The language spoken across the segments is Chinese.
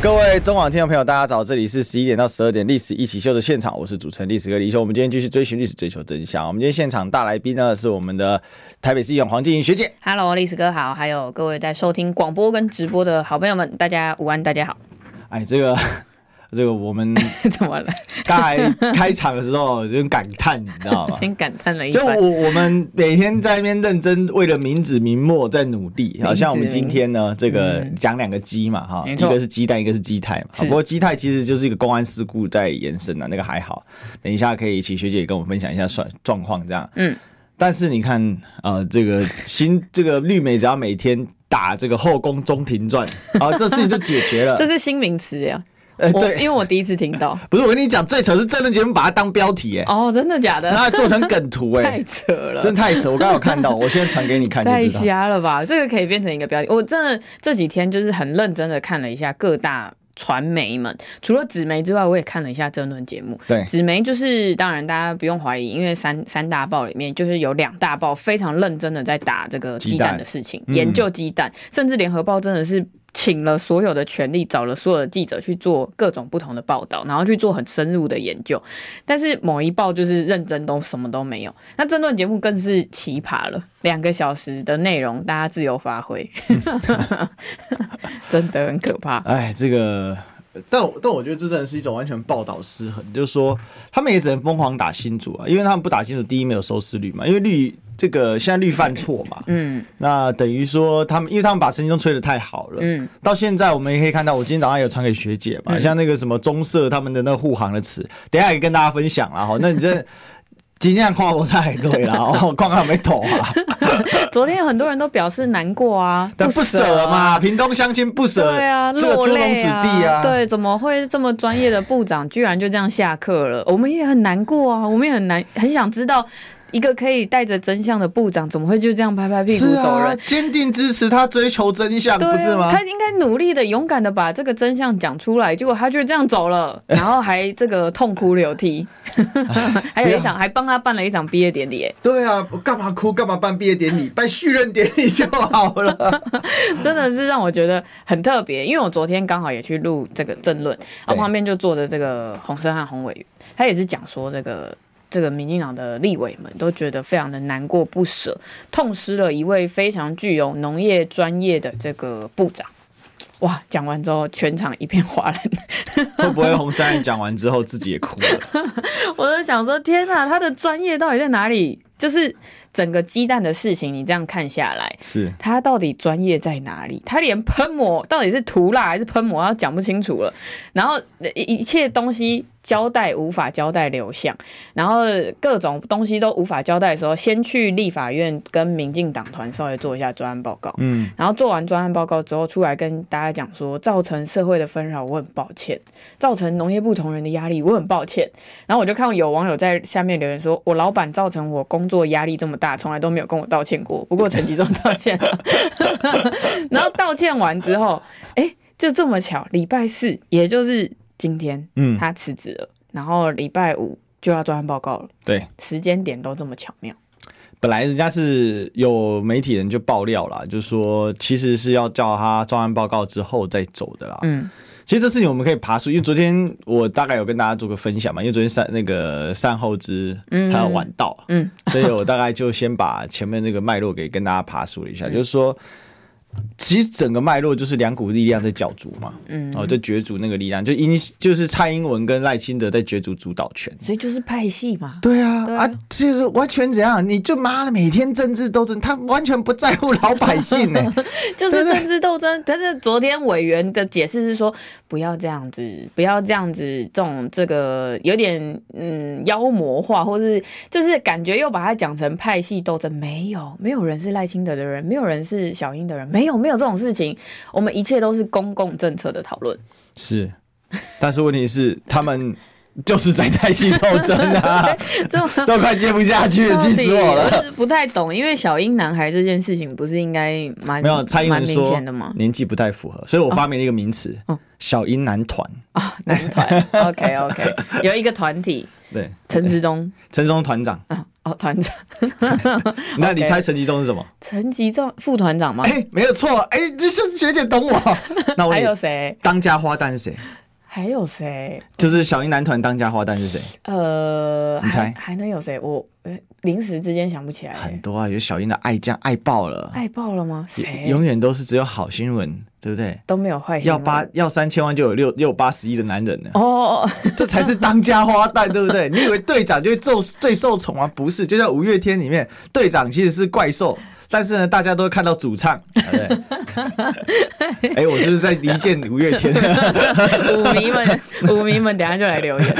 各位中网听众朋友，大家早！这里是十一点到十二点《历史一起秀》的现场，我是主持人历史哥李修。我们今天继续追寻历史，追求真相。我们今天现场大来宾呢是我们的台北市议员黄静莹学姐。Hello，历史哥好，还有各位在收听广播跟直播的好朋友们，大家午安，大家好。哎，这个。这个我们 怎么了？刚才开场的时候有点感叹，你知道吗？先感叹了一下。就我我们每天在那边认真为了名子名末在努力，好像我们今天呢，这个讲两个鸡嘛，哈、嗯，一个是鸡蛋，一个是鸡泰嘛。好，不过鸡泰其实就是一个公安事故在延伸的，那个还好。等一下可以请学姐跟我们分享一下状状况，这样。嗯。但是你看啊、呃，这个新 这个绿美只要每天打这个后宫中庭传，啊，这事情就解决了。这是新名词呀。呃，对，因为我第一次听到，不是我跟你讲，最扯是政论节目把它当标题，哎，哦，真的假的？然后做成梗图，哎，太扯了，真的太扯！我刚好看到，我现在传给你看就知道，太瞎了吧？这个可以变成一个标题。我真的这几天就是很认真的看了一下各大传媒们，除了纸媒之外，我也看了一下争论节目。对，纸媒就是当然大家不用怀疑，因为三三大报里面就是有两大报非常认真的在打这个鸡蛋的事情，嗯、研究鸡蛋，甚至联合报真的是。请了所有的权力，找了所有的记者去做各种不同的报道，然后去做很深入的研究。但是某一报就是认真都什么都没有。那这段节目更是奇葩了，两个小时的内容，大家自由发挥，真的很可怕。哎，这个。但但我觉得这真的是一种完全报道失衡，就是说他们也只能疯狂打新主啊，因为他们不打新主，第一没有收视率嘛，因为绿这个现在绿犯错嘛，嗯，那等于说他们，因为他们把陈时中吹的太好了，嗯，到现在我们也可以看到，我今天早上有传给学姐嘛，像那个什么中社他们的那个护航的词，等一下也跟大家分享啊，好，那你这。今天跨国菜对了，我看看没懂啊。昨天有很多人都表示难过啊，不舍嘛，屏东乡亲不舍，对啊，这个珠龙子弟啊，对，怎么会这么专业的部长居然就这样下课了？我们也很难过啊，我们也很难，很想知道。一个可以带着真相的部长，怎么会就这样拍拍屁股走人？坚、啊、定支持他追求真相，不是吗？他应该努力的、勇敢的把这个真相讲出来，结果他就这样走了，然后还这个痛哭流涕，还有一场还帮他办了一场毕业典礼。对啊，我干嘛哭？干嘛办毕业典礼？办续任典礼就好了。真的是让我觉得很特别，因为我昨天刚好也去录这个政论，然后旁边就坐着这个洪申翰洪委员，他也是讲说这个。这个民进党的立委们都觉得非常的难过不舍，痛失了一位非常具有农业专业的这个部长。哇，讲完之后全场一片哗然。会不会洪申翰讲完之后自己也哭了？我就想说，天哪，他的专业到底在哪里？就是整个鸡蛋的事情，你这样看下来，是他到底专业在哪里？他连喷抹到底是涂蜡还是喷抹，要讲不清楚了。然后一一切东西。交代无法交代流向，然后各种东西都无法交代的时候，先去立法院跟民进党团稍微做一下专案报告，嗯，然后做完专案报告之后，出来跟大家讲说，造成社会的纷扰，我很抱歉；造成农业部同仁的压力，我很抱歉。然后我就看有网友在下面留言说，我老板造成我工作压力这么大，从来都没有跟我道歉过。不过陈吉仲道歉了，然后道歉完之后，哎，就这么巧，礼拜四，也就是。今天，嗯，他辞职了，然后礼拜五就要专案报告了。对，时间点都这么巧妙。本来人家是有媒体人就爆料了，就说其实是要叫他专案报告之后再走的啦。嗯，其实这事情我们可以爬梳，因为昨天我大概有跟大家做个分享嘛，因为昨天善那个善后之他要晚到，嗯，所以我大概就先把前面那个脉络给跟大家爬梳了一下，嗯、就是说。其实整个脉络就是两股力量在角逐嘛，嗯，哦，就角逐那个力量，就英就是蔡英文跟赖清德在角逐主导权，所以就是派系嘛。对啊，对啊，啊，就是完全怎样？你就妈的每天政治斗争，他完全不在乎老百姓呢，就是政治斗争。但是昨天委员的解释是说，不要这样子，不要这样子，这种这个有点嗯妖魔化，或是就是感觉又把它讲成派系斗争。没有，没有人是赖清德的人，没有人是小英的人，没有没有这种事情，我们一切都是公共政策的讨论。是，但是问题是他们就是在在戏斗争啊，这都快接不下去了，气死我了！不太懂，因为小英男孩这件事情不是应该蛮没有蔡英文说的吗？年纪不太符合，所以我发明了一个名词，哦、小英男团啊，男团，OK OK，有一个团体，对，陈时中，陈时中团长，哦，团长，那你猜陈吉仲是什么？陈吉仲副团长吗？哎，没有错，哎，这是学姐懂我。那我还有谁？当家花旦是谁？还有谁？就是小英男团当家花旦是谁？呃，你猜还能有谁？我临时之间想不起来。很多啊，有小英的爱将爱爆了，爱爆了吗？谁？永远都是只有好新闻，对不对？都没有坏。要八要三千万就有六六八十亿的男人呢。哦，这才是当家花旦，对不对？你以为队长就会最最受宠吗？不是，就像五月天里面，队长其实是怪兽。但是呢，大家都会看到主唱，对不对？哎、欸，我是不是在离间五月天？五迷们，五迷们，等下就来留言。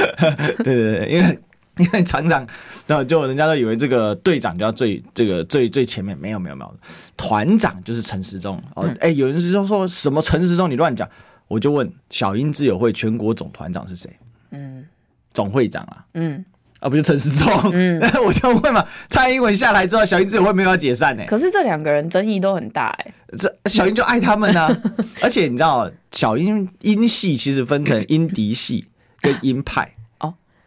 对对对，因为 因为厂长，然后就人家都以为这个队长就要最这个最最前面，没有没有没有，团长就是陈时中。哦，哎、欸，有人就说说什么陈时中，你乱讲，我就问小英自由会全国总团长是谁？嗯，总会长啊。嗯。啊，不就陈时中？嗯，我就问嘛，蔡英文下来之后，小英自由会没有要解散呢？可是这两个人争议都很大哎。这小英就爱他们啊，而且你知道，小英英系其实分成英敌系跟英派哦，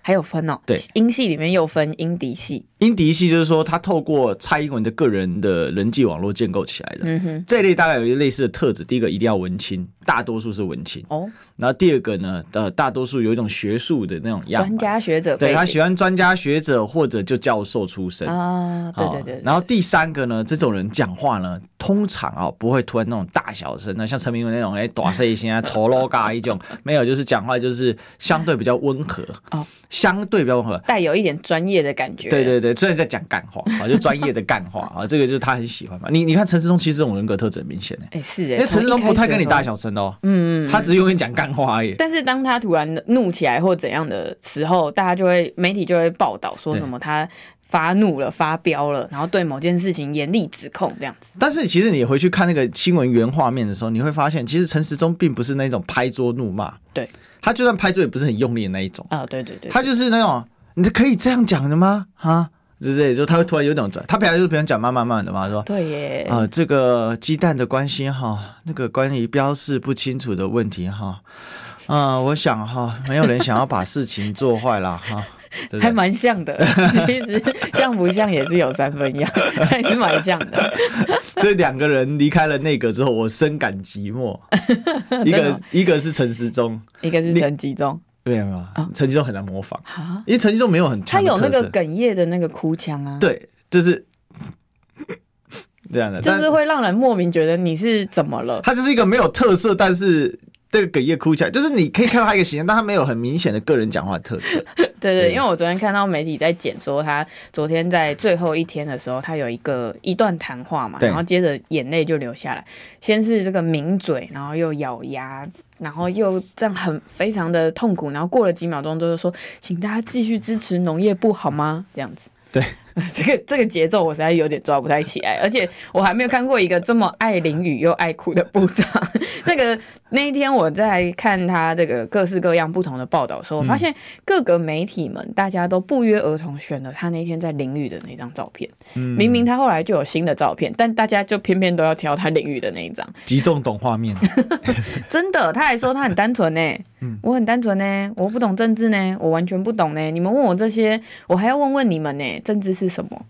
还有分哦。对，音系里面又分音笛系。英迪系就是说，他透过蔡英文的个人的人际网络建构起来的。嗯哼，这一类大概有一个类似的特质。第一个一定要文青，大多数是文青哦。然后第二个呢，呃，大多数有一种学术的那种样，专家学者。对，他喜欢专家学者或者就教授出身啊。对对对。然后第三个呢，这种人讲话呢，通常啊不会突然那种大小声，那像陈明文那种哎，大声一些啊，丑陋嘎一种，没有，就是讲话就是相对比较温和哦，相对比较温和，带有一点专业的感觉。对对对。虽然在讲干话 啊，就专业的干话 啊，这个就是他很喜欢嘛。你你看陈时中其实这种人格特质很明显哎，是哎，因为陈时中不太跟你大小声哦，嗯嗯，他只是永远讲干话而已。但是当他突然怒起来或怎样的时候，大家就会媒体就会报道说什么他发怒了、发飙了，然后对某件事情严厉指控这样子。但是其实你回去看那个新闻原画面的时候，你会发现其实陈时中并不是那种拍桌怒骂，对，他就算拍桌也不是很用力的那一种啊，对对对，他就是那种你可以这样讲的吗？哈。是这，就他会突然有点转，他平常就是平常讲慢慢慢的嘛，说对耶，啊、呃，这个鸡蛋的关系哈，那个关于标示不清楚的问题哈，啊、呃，我想哈，没有人想要把事情做坏了哈，对对？还蛮像的，其实像不像也是有三分样，还是蛮像的。这两个人离开了内阁之后，我深感寂寞，一个一个是陈时中，一个是陈吉仲。对啊，陈吉仲很难模仿，因为陈吉仲没有很强，他有那个哽咽的那个哭腔啊。对，就是这样的，就是会让人莫名觉得你是怎么了。他就是一个没有特色，但是。这个哽咽哭起来，就是你可以看到他一个形象，但他没有很明显的个人讲话特色。对，对对，因为我昨天看到媒体在剪，说他昨天在最后一天的时候，他有一个一段谈话嘛，然后接着眼泪就流下来，先是这个抿嘴，然后又咬牙，然后又这样很非常的痛苦，然后过了几秒钟，就是说，请大家继续支持农业部好吗？这样子。对。这个这个节奏我实在有点抓不太起来，而且我还没有看过一个这么爱淋雨又爱哭的部长。那个那一天我在看他这个各式各样不同的报道的时候，我发现各个媒体们大家都不约而同选了他那天在淋雨的那张照片。明明他后来就有新的照片，但大家就偏偏都要挑他淋雨的那一张。集中懂画面，真的，他还说他很单纯呢。我很单纯呢，我不懂政治呢，我完全不懂呢。你们问我这些，我还要问问你们呢，政治是什么？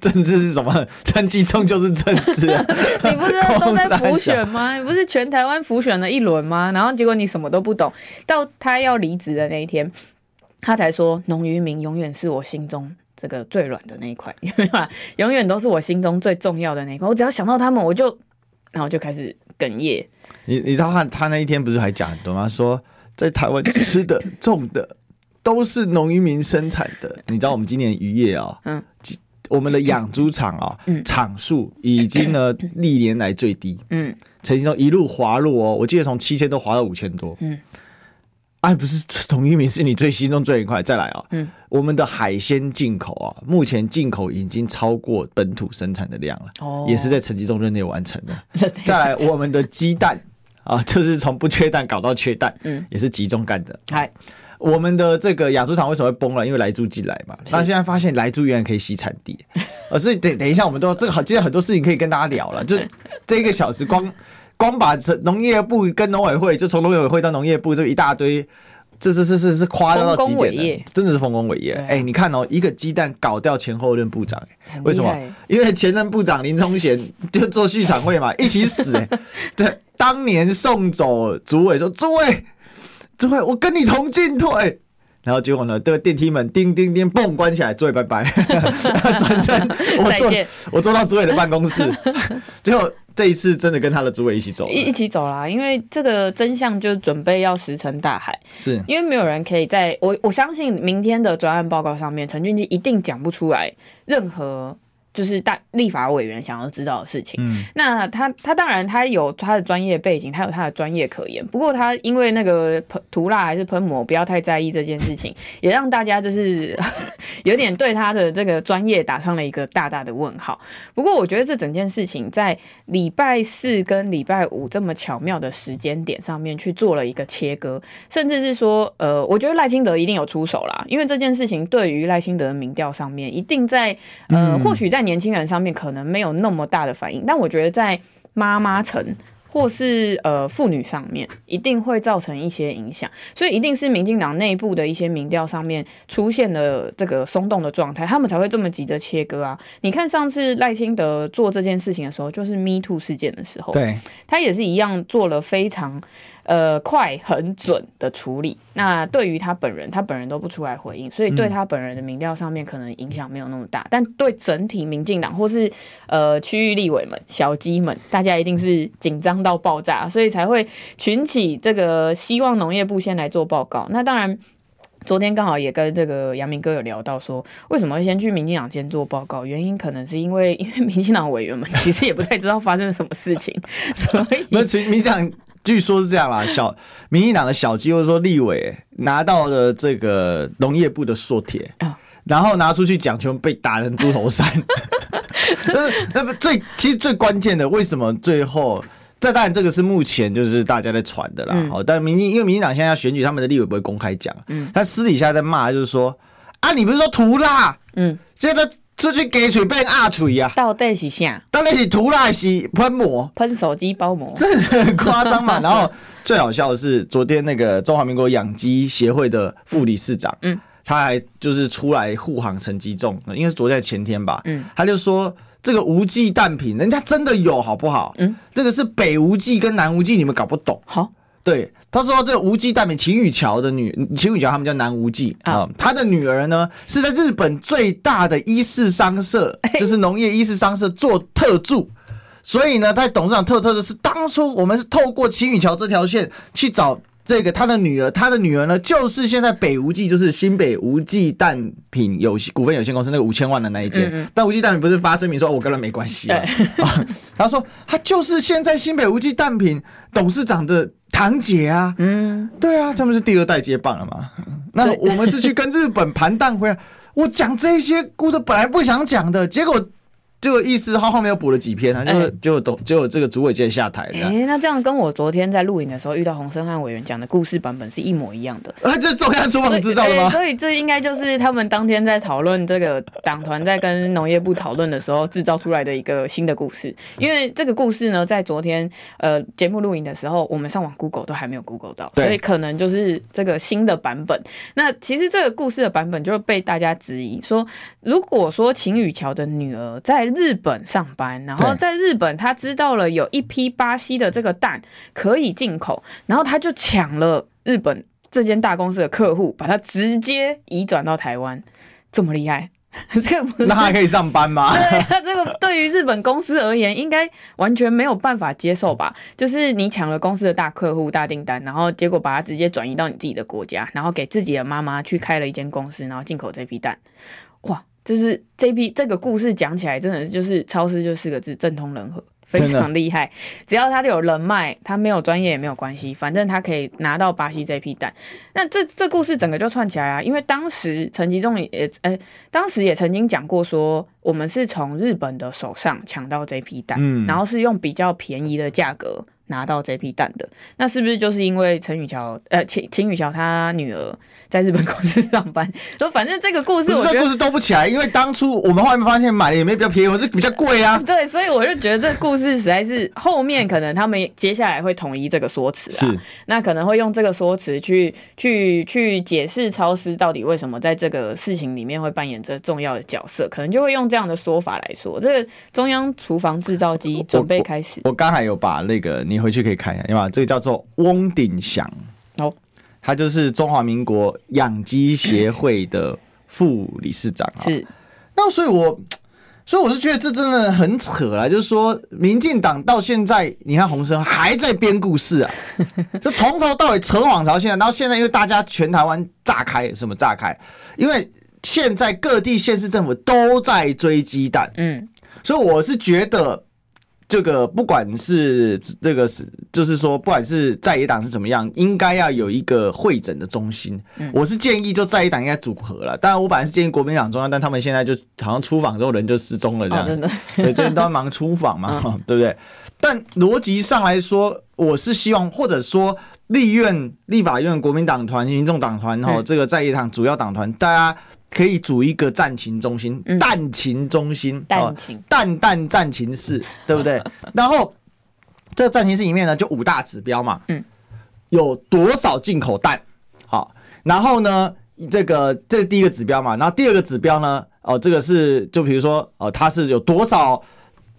政治是什么？政绩 中就是政治啊！你不是都在浮选吗？你不是全台湾浮选了一轮吗？然后结果你什么都不懂，到他要离职的那一天，他才说农渔民永远是我心中这个最软的那一块，永远都是我心中最重要的那一块。我只要想到他们，我就然后就开始哽咽。你你知道他他那一天不是还讲很多吗？说在台湾吃的种的。都是农渔民生产的，你知道我们今年渔业啊，嗯，我们的养猪场啊，嗯，场数已经呢历年来最低，嗯，曾经说一路滑落哦，我记得从七千多滑到五千多，嗯，哎，不是农渔民是你最心中最愉快，再来啊，嗯，我们的海鲜进口啊，目前进口已经超过本土生产的量了，哦，也是在陈吉中任内完成的，再来我们的鸡蛋啊，就是从不缺蛋搞到缺蛋，嗯，也是集中干的，嗨。我们的这个养猪场为什么会崩了？因为莱猪进来嘛。那现在发现莱猪原来可以洗产地，而是等等一下，我们都这个好，今天很多事情可以跟大家聊了。就 这一个小时光，光光把这农业部跟农委会，就从农委会到农业部，这一大堆。这是是是是夸张到极点的，真的是丰功伟业。哎、欸，你看哦，一个鸡蛋搞掉前后任部长，为什么？因为前任部长林冲贤就做续产会嘛，一起死。哎，对，当年送走主委说：“主委，我跟你同进退。”然后结果呢，这个电梯门叮叮叮，嘣，关起来，主委拜拜，转身我坐我坐到主委的办公室，最后。这一次真的跟他的主委一起走，一一起走啦，因为这个真相就准备要石沉大海，是因为没有人可以在我我相信明天的专案报告上面，陈俊基一定讲不出来任何。就是大立法委员想要知道的事情。嗯，那他他当然他有他的专业背景，他有他的专业可言。不过他因为那个喷涂蜡还是喷膜，不要太在意这件事情，也让大家就是 有点对他的这个专业打上了一个大大的问号。不过我觉得这整件事情在礼拜四跟礼拜五这么巧妙的时间点上面去做了一个切割，甚至是说，呃，我觉得赖清德一定有出手啦，因为这件事情对于赖清德的民调上面一定在呃，或许在。年轻人上面可能没有那么大的反应，但我觉得在妈妈层或是呃妇女上面一定会造成一些影响，所以一定是民进党内部的一些民调上面出现了这个松动的状态，他们才会这么急着切割啊！你看上次赖清德做这件事情的时候，就是 Me Too 事件的时候，对，他也是一样做了非常。呃，快很准的处理。那对于他本人，他本人都不出来回应，所以对他本人的民调上面可能影响没有那么大。但对整体民进党或是呃区域立委们、小鸡们，大家一定是紧张到爆炸，所以才会群起这个希望农业部先来做报告。那当然，昨天刚好也跟这个阳明哥有聊到说，为什么会先去民进党先做报告？原因可能是因为因为民进党委员们其实也不太知道发生了什么事情，所以民进党。据说是这样啦，小民进党的小鸡或者说立委拿到了这个农业部的说帖，然后拿出去讲，全被打成猪头山。那那么最其实最关键的，为什么最后？这当然这个是目前就是大家在传的啦。好，但民进因为民进党现在要选举，他们的立委不会公开讲，嗯，他私底下在骂，就是说啊，你不是说涂啦，嗯，现在。出去给水变阿锤啊？到底是啥？到底是涂蜡还是喷膜？喷手机包膜？真的很夸张嘛？然后最好笑的是，昨天那个中华民国养鸡协会的副理事长，嗯，他还就是出来护航陈吉仲，因为是昨天前天吧，嗯，他就说这个无忌蛋品，人家真的有好不好？嗯，这个是北无忌跟南无忌，你们搞不懂。好。对，他说这个无忌代表秦宇桥的女，秦宇桥他们叫南无忌啊，他的女儿呢是在日本最大的伊势商社，就是农业伊势商社做特助，所以呢，他董事长特特的是当初我们是透过秦宇桥这条线去找这个他的女儿，他的女儿呢就是现在北无忌，就是新北无忌蛋品有股份有限公司那个五千万的那一间，但无忌蛋品不是发声明说我跟他没关系啊，他说他就是现在新北无忌蛋品董事长的。堂姐啊，嗯，对啊，他们是第二代接棒了嘛。那我们是去跟日本盘蛋回来，我讲这些故事本来不想讲的，结果。这个意思，他后面又补了几篇，他就就懂，结果这个主委直接下台了。哎，那这样跟我昨天在录影的时候遇到洪申汉委员讲的故事版本是一模一样的。啊，这中央厨房制造的吗？所以这应该就是他们当天在讨论这个党团在跟农业部讨论的时候制造出来的一个新的故事。因为这个故事呢，在昨天呃节目录影的时候，我们上网 Google 都还没有 Google 到，所以可能就是这个新的版本。那其实这个故事的版本就被大家质疑说，如果说秦宇桥的女儿在日本上班，然后在日本，她知道了有一批巴西的这个蛋可以进口，然后她就抢了日本这间大公司的客户，把它直接移转到台湾，这么厉害，这个不是那还可以上班吗？对，那这个对于日本公司而言，应该完全没有办法接受吧？就是你抢了公司的大客户、大订单，然后结果把它直接转移到你自己的国家，然后给自己的妈妈去开了一间公司，然后进口这批蛋，哇！就是这批这个故事讲起来，真的就是超市就四个字，政通人和，非常厉害。只要他有人脉，他没有专业也没有关系，反正他可以拿到巴西这批蛋。那这这故事整个就串起来啊，因为当时陈吉仲也呃、欸，当时也曾经讲过说，我们是从日本的手上抢到这批蛋，嗯，然后是用比较便宜的价格。拿到这批蛋的。那是不是就是因为陈宇桥呃秦秦宇桥他女儿在日本公司上班？说反正这个故事我觉得，这个故事兜不起来，因为当初我们后面发现买的也没比较便宜，我是比较贵啊。对，所以我就觉得这个故事实在是后面可能他们接下来会统一这个说辞啊，是那可能会用这个说辞去去去解释超市到底为什么在这个事情里面会扮演着重要的角色，可能就会用这样的说法来说，这个中央厨房制造机准备开始。我刚才有把那个你回去可以看一下，对吧？这个叫做翁鼎祥，哦，他就是中华民国养鸡协会的副理事长啊。是，那所以我，所以我是觉得这真的很扯啦，就是说，民进党到现在，你看洪生还在编故事啊，这从头到尾扯谎朝现在，然后现在因为大家全台湾炸开，什么炸开？因为现在各地县市政府都在追鸡蛋，嗯，所以我是觉得。这个不管是这个是，就是说，不管是在野党是怎么样，应该要有一个会诊的中心。我是建议就在野党应该组合了。当然，我本来是建议国民党中央，但他们现在就好像出访之后人就失踪了这样。真的，对，最近都在忙出访嘛，对不对？但逻辑上来说，我是希望，或者说立院、立法院、国民党团、民众党团，然后这个在野党主要党团，大家。可以组一个战情中心，蛋情中心，蛋情，蛋蛋战情室，对不对？然后这个战情室里面呢，就五大指标嘛，嗯，有多少进口蛋？好，然后呢，这个这是第一个指标嘛，然后第二个指标呢，哦，这个是就比如说，哦，它是有多少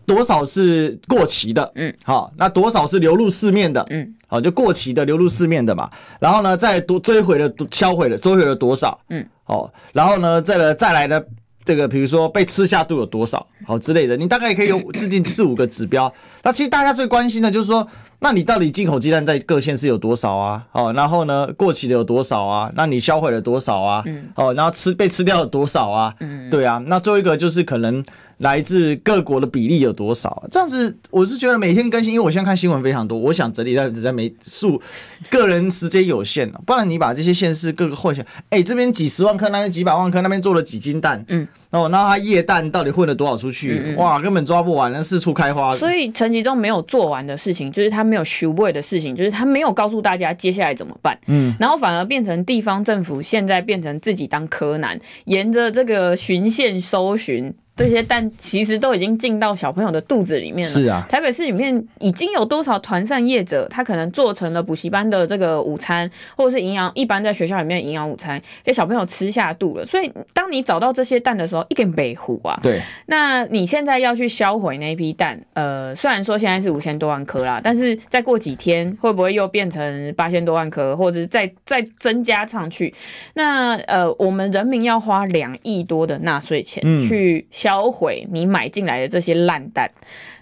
多少是过期的，嗯，好，那多少是流入市面的，嗯，好，就过期的流入市面的嘛，然后呢，再多追回了销毁了，追回了多少？嗯。哦，然后呢，再来再来的这个，比如说被吃下肚有多少，好之类的，你大概也可以有 制定四五个指标。那其实大家最关心的就是说，那你到底进口鸡蛋在各县市有多少啊？哦，然后呢，过期的有多少啊？那你销毁了多少啊？哦，然后吃被吃掉了多少啊？对啊，那最后一个就是可能。来自各国的比例有多少？这样子，我是觉得每天更新，因为我现在看新闻非常多，我想整理，但只在没数，个人时间有限，不然你把这些县市各个混下，哎，这边几十万颗，那边几百万颗，那边做了几斤蛋，嗯，哦，那他液蛋到底混了多少出去？嗯嗯哇，根本抓不完，那四处开花。所以陈其中没有做完的事情，就是他没有修位的事情，就是他没有告诉大家接下来怎么办，嗯，然后反而变成地方政府现在变成自己当柯南，沿着这个巡线搜寻。这些蛋其实都已经进到小朋友的肚子里面了。是啊，台北市里面已经有多少团膳业者，他可能做成了补习班的这个午餐，或者是营养一般在学校里面营养午餐，给小朋友吃下肚了。所以，当你找到这些蛋的时候，一根北湖啊。对。那你现在要去销毁那批蛋，呃，虽然说现在是五千多万颗啦，但是再过几天会不会又变成八千多万颗，或者是再再增加上去？那呃，我们人民要花两亿多的纳税钱去。销毁你买进来的这些烂蛋，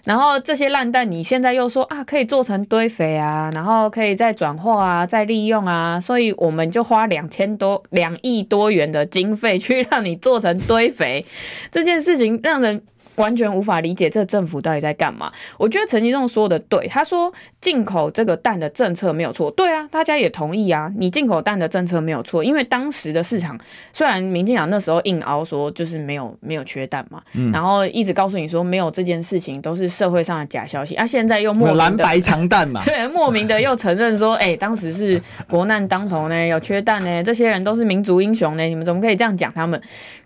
然后这些烂蛋你现在又说啊，可以做成堆肥啊，然后可以再转化啊，再利用啊，所以我们就花两千多两亿多元的经费去让你做成堆肥，这件事情让人。完全无法理解这政府到底在干嘛。我觉得陈吉仲说的对，他说进口这个蛋的政策没有错，对啊，大家也同意啊，你进口蛋的政策没有错，因为当时的市场虽然民进党那时候硬凹说就是没有没有缺蛋嘛，嗯、然后一直告诉你说没有这件事情都是社会上的假消息，啊，现在又莫名的蓝白长蛋嘛，对，莫名的又承认说，哎、欸，当时是国难当头呢，有缺蛋呢，这些人都是民族英雄呢，你们怎么可以这样讲他们？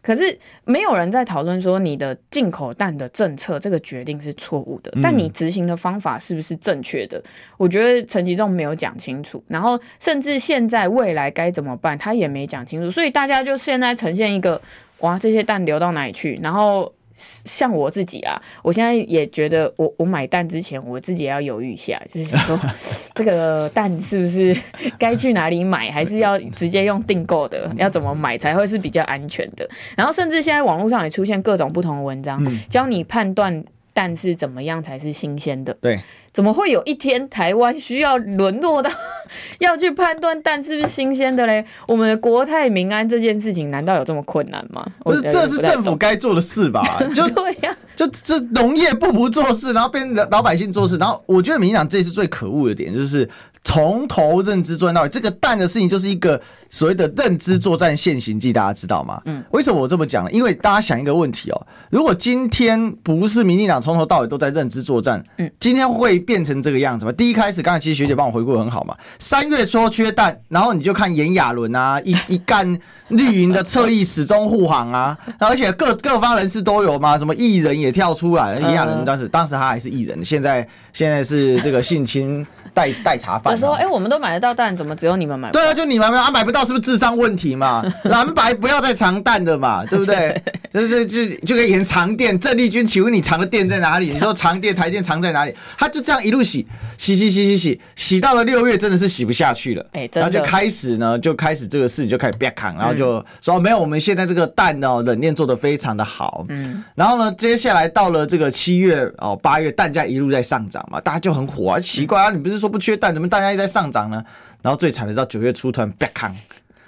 可是没有人在讨论说你的进口蛋的政策这个决定是错误的，但你执行的方法是不是正确的？我觉得陈其仲没有讲清楚，然后甚至现在未来该怎么办，他也没讲清楚，所以大家就现在呈现一个哇，这些蛋流到哪里去？然后。像我自己啊，我现在也觉得我，我我买蛋之前，我自己也要犹豫一下，就是想说，这个蛋是不是 该去哪里买，还是要直接用订购的？要怎么买才会是比较安全的？然后，甚至现在网络上也出现各种不同的文章，教你判断蛋是怎么样才是新鲜的。对。怎么会有一天台湾需要沦落到 要去判断蛋是不是新鲜的嘞？我们的国泰民安这件事情难道有这么困难吗？不是，这是政府该做的事吧？就对呀、啊，就这农业部不做事，然后变老百姓做事，然后我觉得民进党这次最可恶的点就是从头认知作战到尾，这个蛋的事情就是一个所谓的认知作战现行记，大家知道吗？嗯，为什么我这么讲呢？因为大家想一个问题哦，如果今天不是民进党从头到尾都在认知作战，嗯，今天会。变成这个样子吗？第一开始，刚才其实学姐帮我回顾很好嘛。三月说缺蛋，然后你就看炎亚纶啊，一 一干绿营的侧翼始终护航啊，而且各各方人士都有嘛，什么艺人也跳出来，炎亚纶当时当时他还是艺人，现在现在是这个性侵。代代茶饭，说，哎、欸，我们都买得到蛋，怎么只有你们买不到？对啊，就你们买啊，买不到是不是智商问题嘛？蓝白不要再藏蛋的嘛，对不对？就是就就可以演藏店，郑丽君，请问你藏的店在哪里？你说藏店台电藏在哪里？他就这样一路洗洗洗洗洗洗，洗到了六月，真的是洗不下去了。哎、欸，然后就开始呢，就开始这个事情就开始别扛，然后就说、嗯、没有，我们现在这个蛋呢，冷链做的非常的好。嗯，然后呢，接下来到了这个七月哦八月，蛋价一路在上涨嘛，大家就很火啊，奇怪啊，你不是说不缺蛋，怎么大家一直在上涨呢？然后最惨的到九月初突然啪康，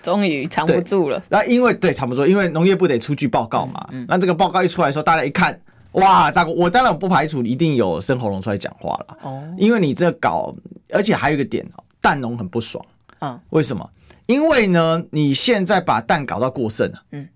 终于藏不住了。那因为对藏不住，因为农业部得出具报告嘛。嗯嗯、那这个报告一出来的时候，大家一看，哇，这个我当然不排除一定有生喉咙出来讲话了。哦，因为你这搞，而且还有一个点哦，蛋农很不爽。嗯，为什么？因为呢，你现在把蛋搞到过剩了。嗯，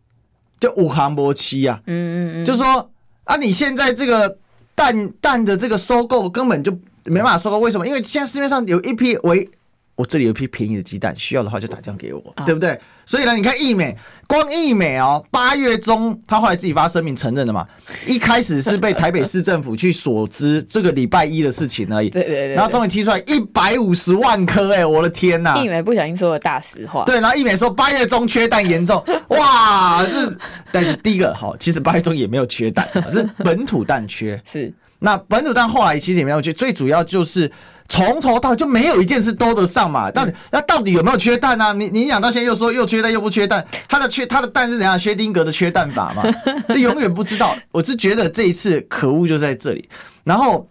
就五行波期啊。嗯嗯嗯，就说啊，你现在这个蛋蛋的这个收购根本就。没办法收购，为什么？因为现在市面上有一批为我这里有一批便宜的鸡蛋，需要的话就打电话给我，对不对？所以呢，你看易美，光易美哦，八月中他后来自己发声明承认的嘛，一开始是被台北市政府去所知这个礼拜一的事情而已，对对对，然后终于踢出来一百五十万颗，哎，我的天呐！义美不小心说了大实话，对，然后易美说八月中缺蛋严重，哇，这但是第一个好，其实八月中也没有缺蛋，是本土蛋缺，是。那本土蛋后来其实也没有缺，最主要就是从头到尾就没有一件事兜得上嘛。到底那到底有没有缺蛋呢、啊？你你讲到现在又说又缺蛋又不缺蛋，它的缺它的蛋是怎样？薛丁格的缺蛋法嘛？就永远不知道。我是觉得这一次可恶就在这里。然后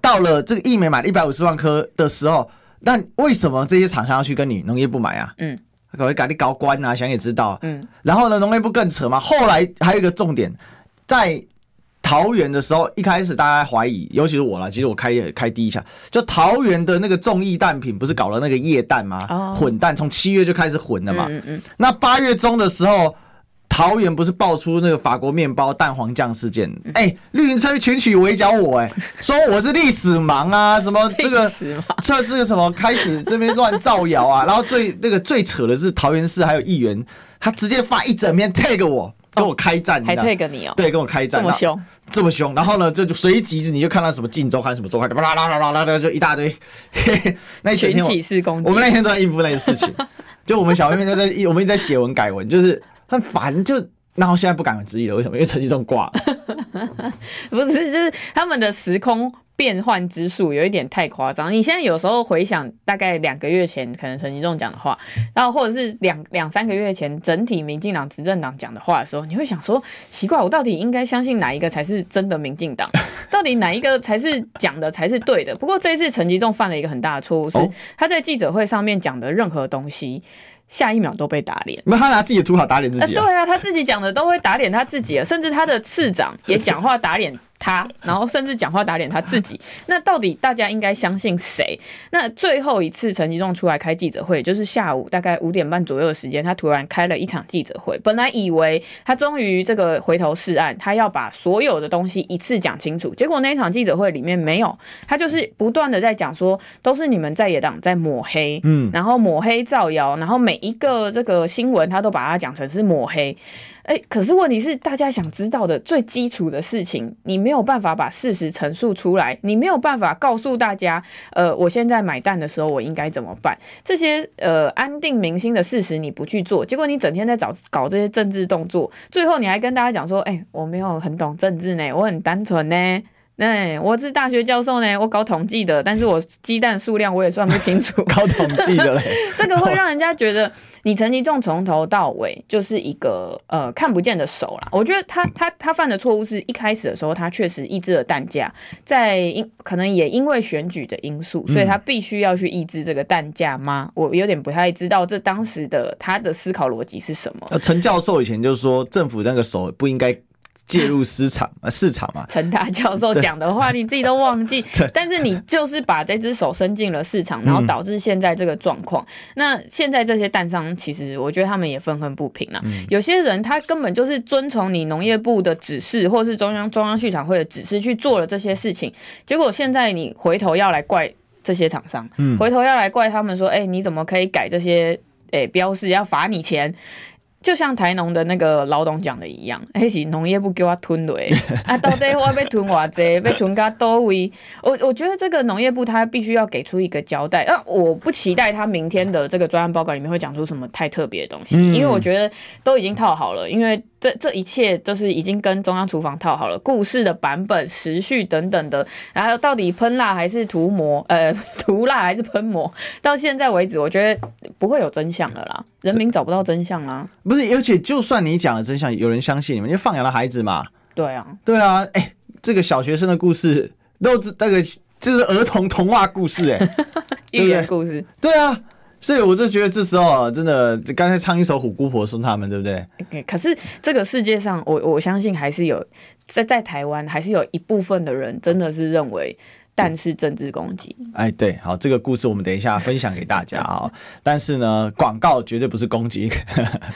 到了这个义美买了一百五十万颗的时候，那为什么这些厂商要去跟你农业部买啊？嗯，可能搞你搞官啊，想也知道。嗯，然后呢，农业部更扯嘛。后来还有一个重点在。桃园的时候，一开始大家怀疑，尤其是我啦。其实我开开第一枪，就桃园的那个众议蛋品不是搞了那个液蛋吗？Oh. 混蛋，从七月就开始混了嘛。嗯嗯。那八月中的时候，桃园不是爆出那个法国面包蛋黄酱事件？哎、欸，绿营车群起围剿我、欸，哎，说我是历史盲啊，什么这个这这个什么开始这边乱造谣啊。然后最那个最扯的是桃园市还有议员，他直接发一整篇 tag 我。跟我开战，还退给你哦？对，跟我开战，这么凶，这么凶。然后呢，这就随即你就看到什么镜周刊什么周刊，啦啦啦啦啦啦，就一大堆。那一整天我我们那天都在应付那些事情，就我们小妹妹都在，我们一直在写文改文，就是很烦。就然后现在不敢质疑了，为什么？因为陈绩仲挂了。不是，就是他们的时空。变换之术有一点太夸张。你现在有时候回想，大概两个月前可能陈吉仲讲的话，然后或者是两两三个月前整体民进党执政党讲的话的时候，你会想说，奇怪，我到底应该相信哪一个才是真的民进党？到底哪一个才是讲的才是对的？不过这一次陈吉仲犯了一个很大的错误，是他在记者会上面讲的任何东西，下一秒都被打脸。那他拿自己的图卡打脸自己？对啊，他自己讲的都会打脸他自己，啊甚至他的次长也讲话打脸。他，然后甚至讲话打脸他自己，那到底大家应该相信谁？那最后一次陈吉仲出来开记者会，就是下午大概五点半左右的时间，他突然开了一场记者会。本来以为他终于这个回头是岸，他要把所有的东西一次讲清楚，结果那一场记者会里面没有，他就是不断的在讲说，都是你们在野党在抹黑，嗯，然后抹黑造谣，然后每一个这个新闻他都把它讲成是抹黑。哎、可是问题是，大家想知道的最基础的事情，你没有办法把事实陈述出来，你没有办法告诉大家，呃，我现在买蛋的时候我应该怎么办？这些呃安定民心的事实你不去做，结果你整天在找搞这些政治动作，最后你还跟大家讲说，哎、我没有很懂政治呢，我很单纯呢。对，我是大学教授呢，我搞统计的，但是我鸡蛋数量我也算不清楚。搞统计的嘞，这个会让人家觉得你陈吉仲从头到尾就是一个呃看不见的手啦。我觉得他他他犯的错误是一开始的时候他确实抑制了蛋价，在因可能也因为选举的因素，所以他必须要去抑制这个蛋价吗？我有点不太知道这当时的他的思考逻辑是什么。陈教授以前就是说政府那个手不应该。介入市场啊，市场嘛。陈大教授讲的话，你自己都忘记。但是你就是把这只手伸进了市场，然后导致现在这个状况。嗯、那现在这些蛋商，其实我觉得他们也愤恨不平啊。嗯、有些人他根本就是遵从你农业部的指示，或是中央中央畜产会的指示去做了这些事情，结果现在你回头要来怪这些厂商，嗯、回头要来怪他们说，哎、欸，你怎么可以改这些？哎、欸，标示要罚你钱。就像台农的那个老董讲的一样，那是农业部给我吞的 啊，到底我要被吞偌济，被吞到多位？我我觉得这个农业部他必须要给出一个交代。那我不期待他明天的这个专案报告里面会讲出什么太特别的东西，嗯、因为我觉得都已经套好了，因为。这这一切都是已经跟中央厨房套好了故事的版本、时序等等的，然后到底喷蜡还是涂抹？呃，涂蜡还是喷抹？到现在为止，我觉得不会有真相了啦，人民找不到真相啦。不是，而且就算你讲了真相，有人相信你们，因为放养了孩子嘛。对啊，对啊，哎、欸，这个小学生的故事，都是那个就是儿童童话故事、欸，哎，寓言故事，对啊。所以我就觉得这时候啊，真的刚才唱一首《虎姑婆》送他们，对不对？Okay, 可是这个世界上，我我相信还是有在在台湾，还是有一部分的人真的是认为蛋是政治攻击。哎，对，好，这个故事我们等一下分享给大家啊。但是呢，广告绝对不是攻击，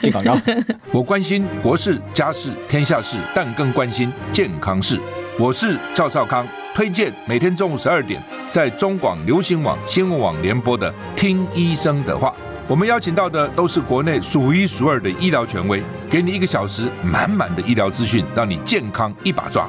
进广告。我关心国事、家事、天下事，但更关心健康事。我是赵少康。推荐每天中午十二点在中广流行网新闻网联播的《听医生的话》，我们邀请到的都是国内数一数二的医疗权威，给你一个小时满满的医疗资讯，让你健康一把抓。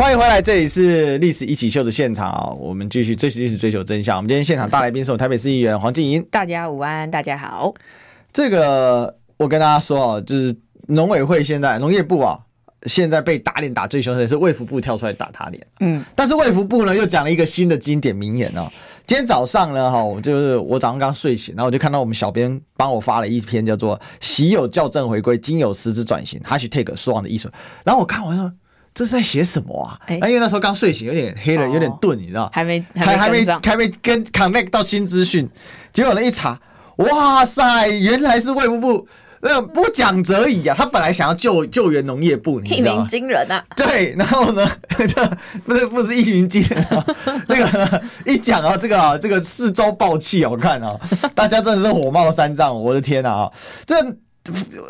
欢迎回来，这里是《历史一起秀》的现场啊！我们继续追寻历史，追求真相。我们今天现场大来宾是我们台北市议员黄静莹。大家午安，大家好。这个我跟大家说啊，就是农委会现在农业部啊。现在被打脸打最凶的是卫福部跳出来打他脸，嗯，但是卫福部呢又讲了一个新的经典名言哦。今天早上呢，哈，我就是我早上刚睡醒，然后我就看到我们小编帮我发了一篇叫做《喜有校正回归，今有实质转型》，#hashtag 说谎的艺术。然后我看完说这是在写什么啊？哎，因为那时候刚睡醒，有点黑了，有点钝，你知道？还没还还没还没跟 connect 到新资讯，结果呢一查，哇塞，原来是卫福部。那不讲则已啊！他本来想要救救援农业部，你知道吗？一鸣惊人啊！对，然后呢，这不是不是一鸣惊人啊！这个呢一讲啊，这个啊，这个四周爆气啊！我看啊，大家真的是火冒三丈！我的天啊！这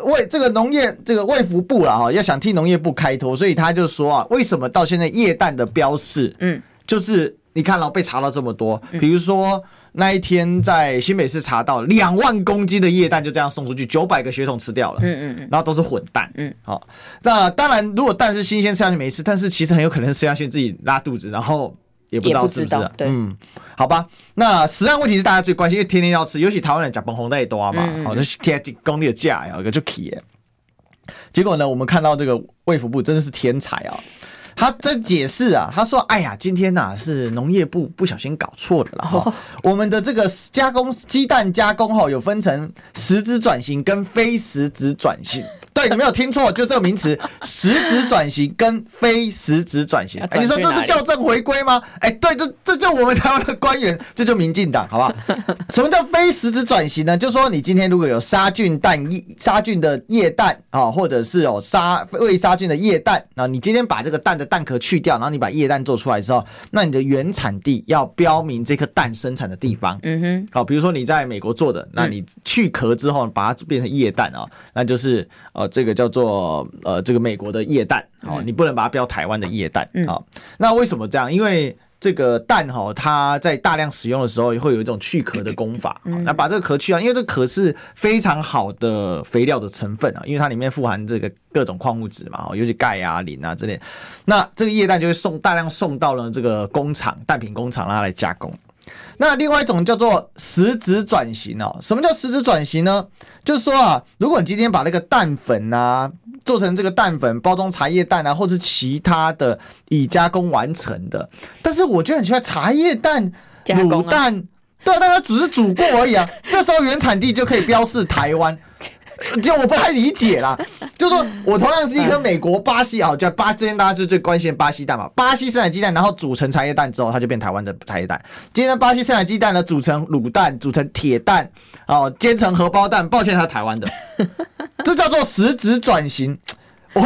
为这个农业这个卫福部了哈，要想替农业部开脱，所以他就说啊，为什么到现在液氮的标示，嗯，就是你看了被查到这么多，比如说。那一天在新北市查到两万公斤的液氮就这样送出去，九百个血桶吃掉了，嗯嗯嗯，然后都是混蛋，嗯，好，那当然如果蛋是新鲜吃下去没事，但是其实很有可能吃下去自己拉肚子，然后也不知道是不是，啊，对，嗯，好吧，那食安问题是大家最关心，因为天天要吃，尤其台湾人讲崩红带多嘛，好，那天几公里的价呀，一个就起耶，结果呢，我们看到这个卫福部真的是天才啊。他在解释啊，他说：“哎呀，今天呐、啊、是农业部不小心搞错了啦哈，我们的这个加工鸡蛋加工哈有分成实质转型跟非实质转型。”对，你没有听错，就这个名词，实质转型跟非实质转型。哎，你说这不校正回归吗？哎，对，这这就我们台湾的官员，这就民进党，好不好？什么叫非实质转型呢？就是说你今天如果有杀菌蛋液、杀菌的液氮啊，或者是有杀未杀菌的液氮啊，你今天把这个蛋的蛋壳去掉，然后你把液氮做出来之后，那你的原产地要标明这颗蛋生产的地方。嗯哼。好，比如说你在美国做的，那你去壳之后把它变成液氮啊，那就是。呃，这个叫做呃，这个美国的液氮，好、哦，你不能把它标台湾的液氮，好、哦，那为什么这样？因为这个蛋哈，它在大量使用的时候，会有一种去壳的功法，哦、那把这个壳去掉，因为这个壳是非常好的肥料的成分啊，因为它里面富含这个各种矿物质嘛，尤其钙啊、磷啊之类，那这个液氮就会送大量送到了这个工厂、蛋品工厂，让它来加工。那另外一种叫做实质转型哦，什么叫实质转型呢？就是说啊，如果你今天把那个蛋粉啊做成这个蛋粉包装茶叶蛋啊，或是其他的已加工完成的，但是我觉得很奇怪，茶叶蛋卤蛋，对啊，但它只是煮过而已啊。这时候原产地就可以标示台湾。就我不太理解啦，就是说我同样是一颗美国巴西啊，叫巴，之前大家是最关心巴西蛋嘛，巴西生产鸡蛋，然后煮成茶叶蛋之后，它就变台湾的茶叶蛋。今天巴西生产鸡蛋呢，煮成卤蛋，煮成铁蛋，哦，煎成荷包蛋，抱歉，它是台湾的，这叫做实质转型，我。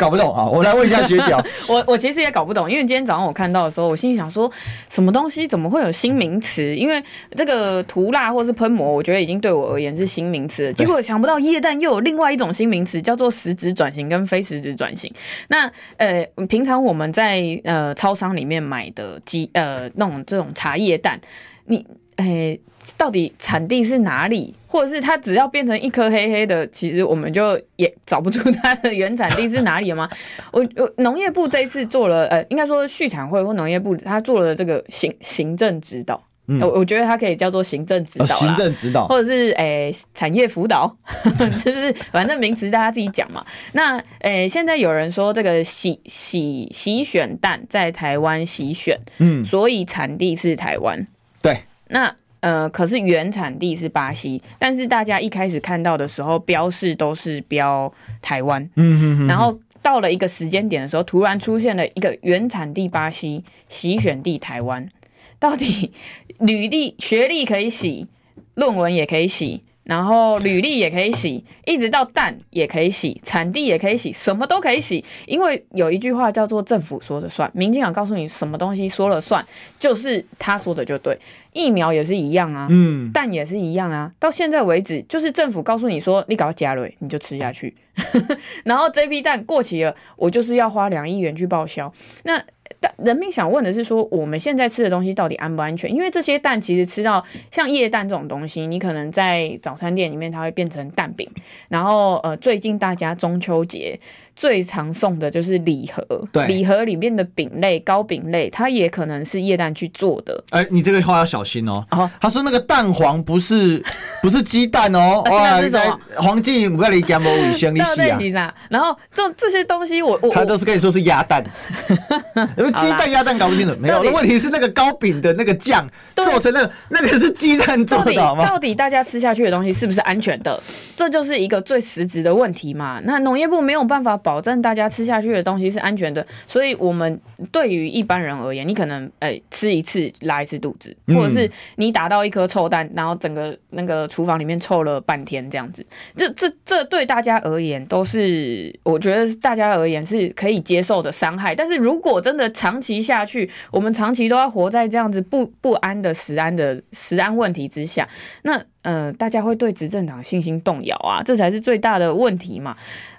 搞不懂啊！我来问一下学姐。我我其实也搞不懂，因为今天早上我看到的时候，我心里想说，什么东西怎么会有新名词？因为这个涂蜡或是喷膜，我觉得已经对我而言是新名词了。结果想不到液氮又有另外一种新名词，叫做实质转型跟非实质转型。那呃，平常我们在呃超商里面买的鸡呃那种这种茶叶蛋，你。哎，到底产地是哪里？或者是它只要变成一颗黑黑的，其实我们就也找不出它的原产地是哪里了吗？我我农业部这一次做了，呃，应该说畜产会或农业部他做了这个行行政指导，嗯、我我觉得它可以叫做行政指导、哦，行政指导，或者是哎产业辅导，就是反正名词大家自己讲嘛。那哎，现在有人说这个洗洗洗选蛋在台湾洗选，嗯，所以产地是台湾，对。那呃，可是原产地是巴西，但是大家一开始看到的时候，标示都是标台湾，嗯哼哼，然后到了一个时间点的时候，突然出现了一个原产地巴西，洗选地台湾，到底 履历、学历可以洗，论文也可以洗。然后履历也可以洗，一直到蛋也可以洗，产地也可以洗，什么都可以洗。因为有一句话叫做“政府说了算”，民进党告诉你什么东西说了算，就是他说的就对。疫苗也是一样啊，嗯，蛋也是一样啊。到现在为止，就是政府告诉你说你搞加瑞，你就吃下去。然后这批蛋过期了，我就是要花两亿元去报销。那。但人民想问的是说，我们现在吃的东西到底安不安全？因为这些蛋其实吃到像液蛋这种东西，你可能在早餐店里面它会变成蛋饼。然后呃，最近大家中秋节。最常送的就是礼盒，对，礼盒里面的饼类、糕饼类，它也可能是液氮去做的。哎、欸，你这个话要小心哦。哦，他说那个蛋黄不是不是鸡蛋哦，哇？黄金不要你干不卫生，你洗啊。然后这这些东西我，我我他都是跟你说是鸭蛋，因为鸡蛋鸭蛋搞不清楚。没有，问题是那个糕饼的那个酱做成那个那个是鸡蛋做的好吗？到底大家吃下去的东西是不是安全的？这就是一个最实质的问题嘛。那农业部没有办法。保证大家吃下去的东西是安全的，所以我们对于一般人而言，你可能诶、吃一次拉一次肚子，或者是你打到一颗臭蛋，然后整个那个厨房里面臭了半天这样子，这这这对大家而言都是我觉得大家而言是可以接受的伤害。但是如果真的长期下去，我们长期都要活在这样子不不安的食安的食安问题之下，那呃大家会对执政党信心动摇啊，这才是最大的问题嘛。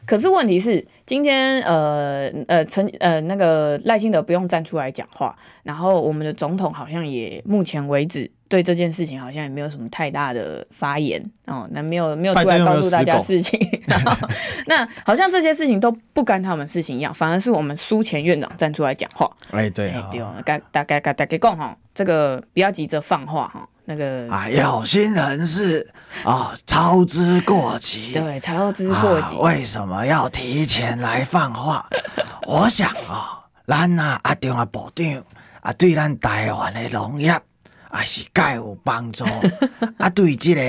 可是问题是，今天呃呃陈呃那个赖清德不用站出来讲话，然后我们的总统好像也目前为止对这件事情好像也没有什么太大的发言哦，那没有没有出来告诉大家事情，然后那好像这些事情都不干他们事情一样，反而是我们苏前院长站出来讲话。哎，对，哎对大概大概讲哈，这个不要急着放话哈。那个啊，有心人士啊，操之过急。对，操之过急。为什么要提前来放话？我想啊，咱啊阿中啊部长啊，对咱台湾的农业啊是该有帮助。啊，对这个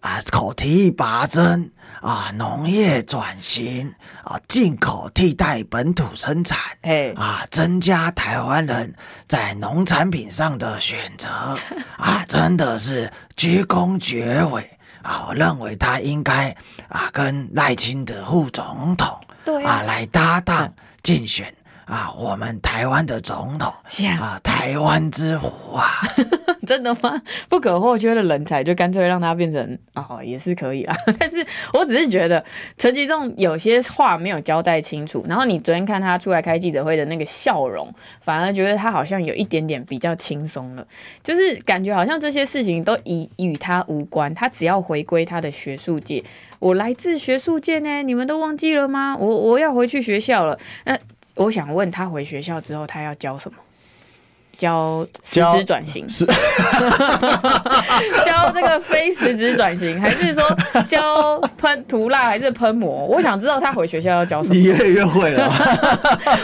啊口提拔针。啊，农业转型啊，进口替代本土生产，哎，啊，增加台湾人在农产品上的选择，啊，真的是鞠躬绝尾啊！我认为他应该啊，跟赖清德副总统对啊来搭档竞选。啊，我们台湾的总统啊，台湾之虎啊，真的吗？不可或缺的人才，就干脆让他变成哦，也是可以啦。但是我只是觉得陈吉仲有些话没有交代清楚，然后你昨天看他出来开记者会的那个笑容，反而觉得他好像有一点点比较轻松了，就是感觉好像这些事情都与与他无关，他只要回归他的学术界。我来自学术界呢，你们都忘记了吗？我我要回去学校了。那。我想问他回学校之后，他要教什么？教实质转型？是教这个非实质转型，还是说教喷涂蜡，还是喷膜？我想知道他回学校要教什么。你越来越会了。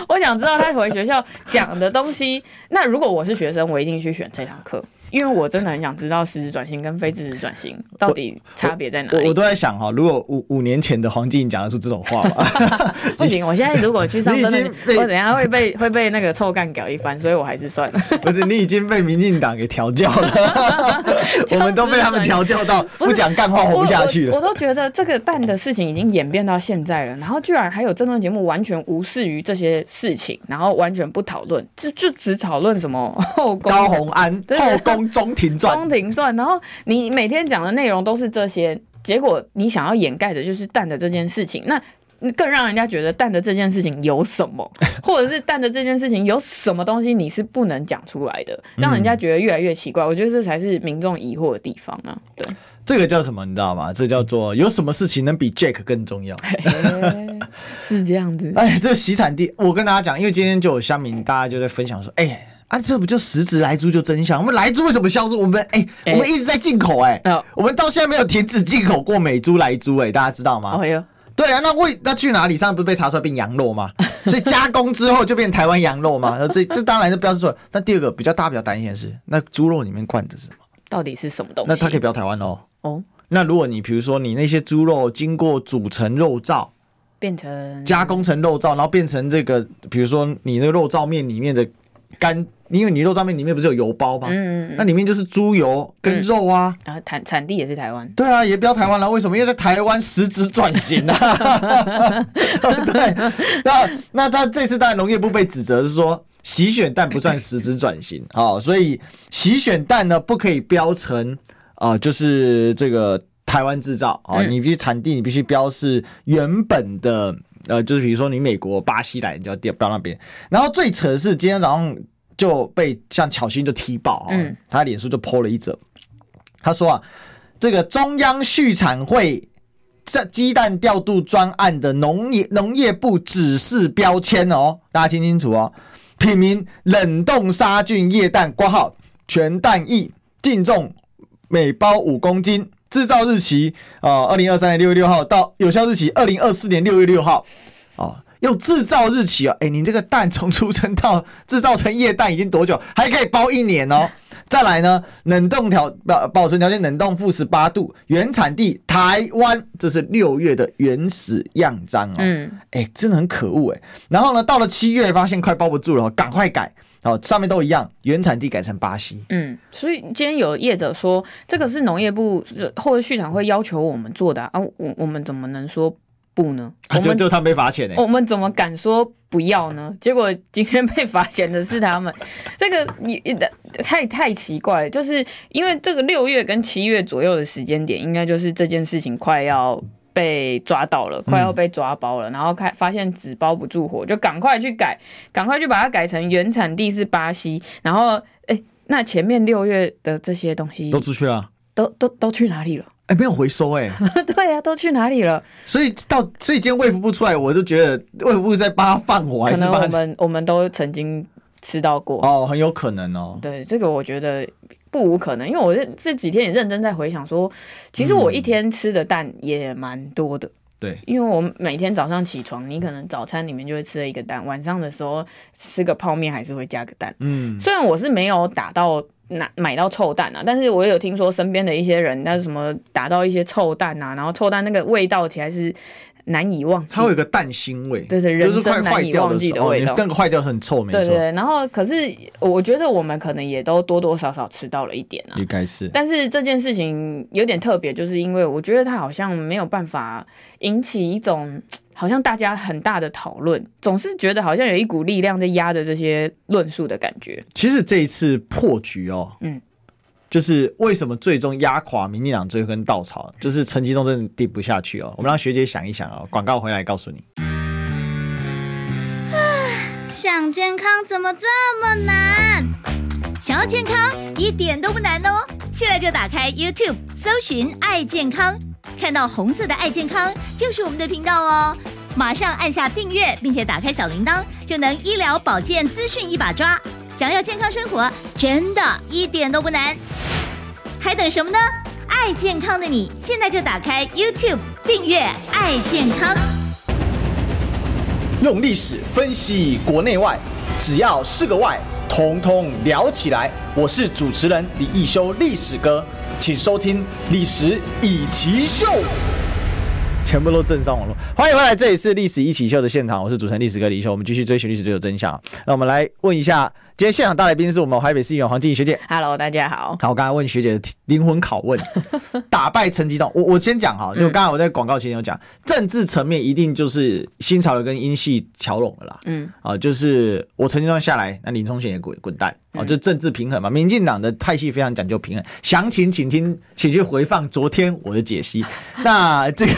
我想知道他回学校讲的东西。那如果我是学生，我一定去选这堂课。因为我真的很想知道实质转型跟非实质转型到底差别在哪里。我，我，我都在想哈，如果五五年前的黄瀞莹讲得出这种话吗？不行，我现在如果去上 真的，我等下会被会被那个臭干搞一番，所以我还是算了。不是，你已经被民进党给调教了，我们都被他们调教到不讲干话活不下去了。我，我，我都觉得这个蛋的事情已经演变到现在了，然后居然还有政论节目完全无视于这些事情，然后完全不讨论，就就只讨论什么后宫高红安后宫。中庭传，中庭传，然后你每天讲的内容都是这些，结果你想要掩盖的就是蛋的这件事情，那更让人家觉得蛋的这件事情有什么，或者是蛋的这件事情有什么东西你是不能讲出来的，让人家觉得越来越奇怪。我觉得这才是民众疑惑的地方啊。对，这个叫什么？你知道吗？这叫做有什么事情能比 Jack 更重要？是这样子。哎，这个洗产地，我跟大家讲，因为今天就有乡民，大家就在分享说，哎。啊，这不就实质莱猪就真相？我们莱猪为什么消失？我们哎、欸，我们一直在进口哎、欸欸，我们到现在没有停止进口过美猪、莱猪哎，大家知道吗？哦对啊，那为那去哪里？上次不是被查出来变羊肉吗？所以加工之后就变台湾羊肉吗？这这当然是标示错。那第二个比较大、比较担心的是，那猪肉里面灌的是什么？到底是什么东西？那它可以标台湾哦。哦，那如果你比如说你那些猪肉经过煮成肉燥，变成加工成肉燥，然后变成这个，比如说你那个肉燥面里面的干。因为你肉上面里面不是有油包吗？嗯嗯，那里面就是猪油跟肉啊。然后产产地也是台湾。对啊，也不要台湾了。为什么？因为在台湾实质转型啊。对，那那他这次当然农业部被指责是说洗选蛋不算实质转型啊，所以洗选蛋呢不可以标成啊，就是这个台湾制造啊，你必须产地你必须标示原本的呃，就是比如说你美国、巴西来，你就要标那边。然后最扯的是今天早上。就被像巧心就踢爆，嗯，他脸书就 po 了一则，他说啊，这个中央畜产会这鸡蛋调度专案的农业农业部指示标签哦，大家听清楚哦，品名冷冻杀菌液蛋括号全蛋液，净重每包五公斤，制造日期啊，二零二三年六月六号到有效日期二零二四年六月六号，哦。用制造日期哦，哎，你这个蛋从出生到制造成液蛋已经多久？还可以包一年哦。再来呢，冷冻条保保存条件冷冻负十八度，原产地台湾，这是六月的原始样章哦。嗯，哎，真的很可恶哎。然后呢，到了七月发现快包不住了，赶快改哦，上面都一样，原产地改成巴西。嗯，所以今天有业者说，这个是农业部或者畜产会要求我们做的啊，我我们怎么能说？不呢？啊、就就他没罚钱呢？我们怎么敢说不要呢？结果今天被罚钱的是他们，这个你太太奇怪了。就是因为这个六月跟七月左右的时间点，应该就是这件事情快要被抓到了，快要被抓包了，嗯、然后开发现纸包不住火，就赶快去改，赶快去把它改成原产地是巴西。然后，哎、欸，那前面六月的这些东西都出去了，都都都去哪里了？哎、欸，没有回收哎、欸，对呀、啊，都去哪里了？所以到所以今天卫福部出来，我就觉得卫福部在帮他放火，还是帮我们我们都曾经吃到过哦，很有可能哦。对，这个我觉得不无可能，因为我这这几天也认真在回想说，其实我一天吃的蛋也蛮多的。对、嗯，因为我每天早上起床，你可能早餐里面就会吃了一个蛋，晚上的时候吃个泡面还是会加个蛋。嗯，虽然我是没有打到。拿买到臭蛋啊，但是我也有听说身边的一些人，那是什么打到一些臭蛋啊，然后臭蛋那个味道起来是难以忘记，它会有个蛋腥味，对，是人生难以忘记的味道，那个坏掉很臭，没错。对对对，然后可是我觉得我们可能也都多多少少吃到了一点啊，应该是。但是这件事情有点特别，就是因为我觉得它好像没有办法引起一种。好像大家很大的讨论，总是觉得好像有一股力量在压着这些论述的感觉。其实这一次破局哦，嗯，就是为什么最终压垮民进党这根稻草，就是陈其中真的低不下去哦。我们让学姐想一想哦，广告回来告诉你。想健康怎么这么难？想要健康一点都不难哦，现在就打开 YouTube 搜寻爱健康。看到红色的“爱健康”就是我们的频道哦，马上按下订阅，并且打开小铃铛，就能医疗保健资讯一把抓。想要健康生活，真的一点都不难，还等什么呢？爱健康的你，现在就打开 YouTube 订阅“爱健康”，用历史分析国内外，只要是个“外”。统统聊起来。我是主持人李一修，历史哥，请收听《历史以奇秀》。全部都正上网络，欢迎回来，这里是《历史一起秀》的现场，我是主持人历史哥李易修，我们继续追寻历史，追求真相。那我们来问一下。今天现场大来宾是我们台北市议员黄静怡学姐。Hello，大家好。好，我刚才问学姐的灵魂拷问，打败陈吉仲。我我先讲哈，就刚才我在广告前有讲，政治层面一定就是新潮流跟英系桥拢了啦。嗯，啊，就是我陈吉仲下来，那林聪贤也滚滚蛋啊，就政治平衡嘛。民进党的派系非常讲究平衡，详情请听，请去回放昨天我的解析。那这个，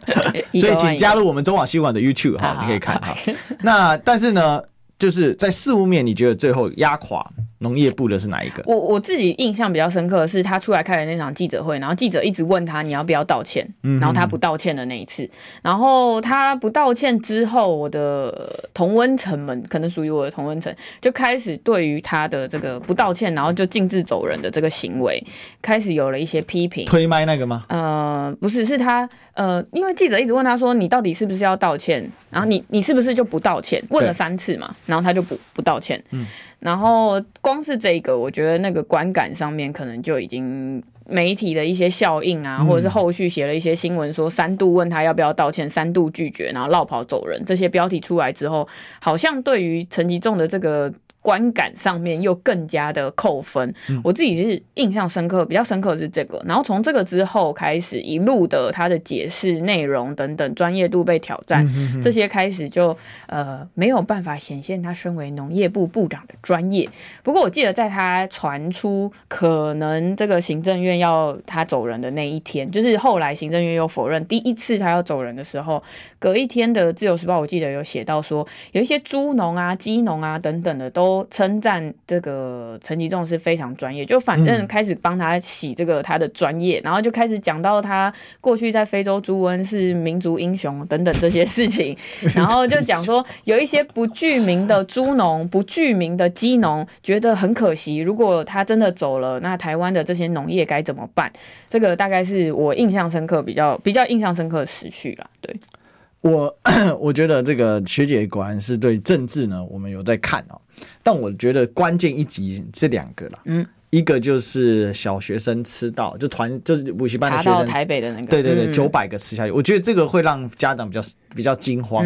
所以请加入我们中广新闻的 YouTube 哈，你可以看哈。那但是呢？就是在事务面，你觉得最后压垮农业部的是哪一个？我我自己印象比较深刻的是他出来开的那场记者会，然后记者一直问他你要不要道歉，然后他不道歉的那一次，然后他不道歉之后，我的同温层们可能属于我的同温层就开始对于他的这个不道歉，然后就径自走人的这个行为，开始有了一些批评。推麦那个吗？呃，不是，是他呃，因为记者一直问他说你到底是不是要道歉，然后你你是不是就不道歉？问了三次嘛。然后他就不不道歉，嗯，然后光是这个，我觉得那个观感上面可能就已经媒体的一些效应啊，或者是后续写了一些新闻说三度问他要不要道歉，三度拒绝，然后绕跑走人，这些标题出来之后，好像对于陈吉仲的这个。观感上面又更加的扣分，我自己是印象深刻，比较深刻的是这个。然后从这个之后开始，一路的他的解释内容等等专业度被挑战，这些开始就呃没有办法显现他身为农业部部长的专业。不过我记得在他传出可能这个行政院要他走人的那一天，就是后来行政院又否认第一次他要走人的时候，隔一天的自由时报我记得有写到说，有一些猪农啊、鸡农啊等等的都。称赞这个陈吉仲是非常专业，就反正开始帮他洗这个他的专业，然后就开始讲到他过去在非洲猪瘟是民族英雄等等这些事情，然后就讲说有一些不具名的猪农、不具名的鸡农觉得很可惜，如果他真的走了，那台湾的这些农业该怎么办？这个大概是我印象深刻、比较比较印象深刻的时序啦。对。我 我觉得这个学姐果然是对政治呢，我们有在看哦。但我觉得关键一集这两个啦，嗯，一个就是小学生吃到就团就是补习班的学生台北的那个，对对对，九百个吃下去，我觉得这个会让家长比较比较惊慌。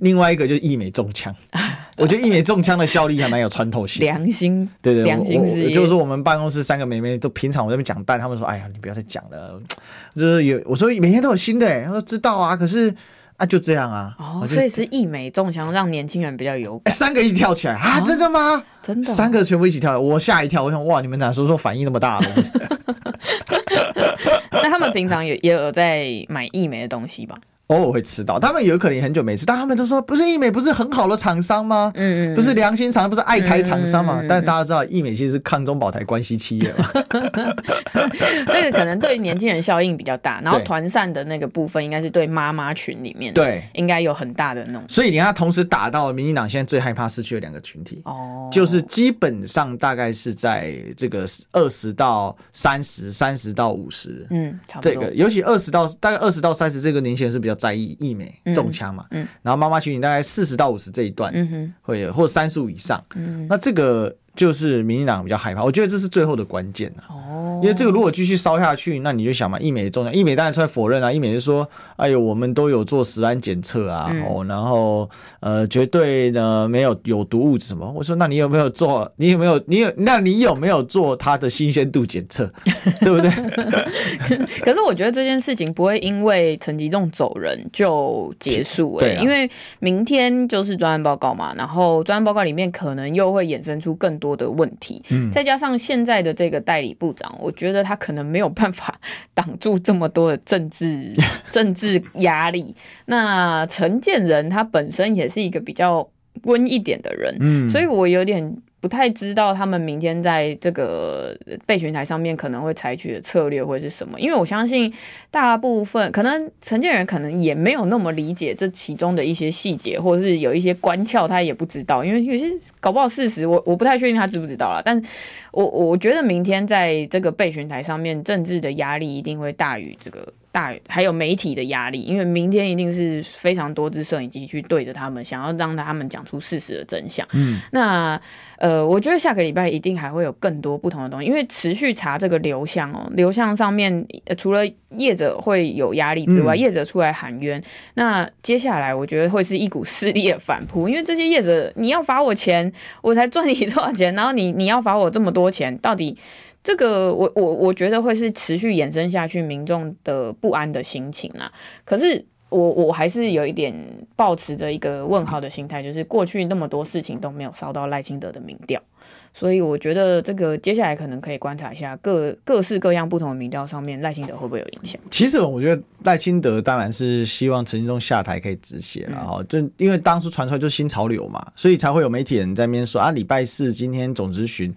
另外一个就是一美中枪，我觉得一美中枪的效力还蛮有穿透性。良心，对对，良心事业。就是说我们办公室三个妹妹都平常我这边讲但，他们说哎呀你不要再讲了，就是有我说每天都有新的，哎，他说知道啊，可是。啊，就这样啊！哦，所以是一美中枪，让年轻人比较有感。欸、三个一起跳起来啊！真的吗？真的，三个全部一起跳，我吓一跳。我想，哇，你们哪时候说反应那么大？那他们平常也也有在买一美的东西吧？偶尔会吃到，他们有可能很久没吃，但他们都说不是义美不是很好的厂商吗？嗯嗯，不是良心厂商，不是爱台厂商嘛？嗯嗯嗯，但是大家知道义美其实是抗中保台关系企业嘛，这个可能对年轻人效应比较大，然后团扇的那个部分应该是对妈妈群里面对应该有很大的那种。所以你看，他同时打到民进党现在最害怕失去的两个群体哦，就是基本上大概是在这个二十到三十，三十到五十，嗯，差不多。这个尤其二十到大概二十到三十这个年轻人是比较。在意疫美中枪嘛，然后妈妈群体大概四十到五十这一段，嗯哼，会有或三十五以上，嗯，那这个。就是民进党比较害怕，我觉得这是最后的关键哦，因为这个如果继续烧下去，那你就想嘛，一美的重要，义美当然出来否认啊，一美就说，哎呦，我们都有做食安检测啊，哦，然后呃，绝对呢没有有毒物质什么。我说，那你有没有做？你有没有？你有？那你有没有做它的新鲜度检测？对不对？可是我觉得这件事情不会因为陈吉仲走人就结束哎、欸，因为明天就是专案报告嘛，然后专案报告里面可能又会衍生出更多的问题，再加上现在的这个代理部长，我觉得他可能没有办法挡住这么多的政治 政治压力。那陈建仁他本身也是一个比较温一点的人，所以我有点。不太知道他们明天在这个备询台上面可能会采取的策略会是什么，因为我相信大部分可能陈建仁可能也没有那么理解这其中的一些细节，或者是有一些关窍他也不知道，因为有些搞不好事实我我不太确定他知不知道啦，但我我觉得明天在这个备询台上面政治的压力一定会大于这个大还有媒体的压力，因为明天一定是非常多支摄影机去对着他们，想要让他们讲出事实的真相。嗯，那呃，我觉得下个礼拜一定还会有更多不同的东西，因为持续查这个流向哦，流向上面、呃、除了业者会有压力之外，嗯、业者出来喊冤，那接下来我觉得会是一股势力的反扑，因为这些业者你要罚我钱，我才赚你多少钱，然后你你要罚我这么多钱，到底？这个我我我觉得会是持续延伸下去民众的不安的心情啊。可是我我还是有一点抱持着一个问号的心态，就是过去那么多事情都没有烧到赖清德的民调，所以我觉得这个接下来可能可以观察一下各各式各样不同的民调上面赖清德会不会有影响。其实我觉得赖清德当然是希望陈时中下台可以止血了哈，就因为当初传出来就是新潮流嘛，所以才会有媒体人在那边说啊，礼拜四今天总咨询。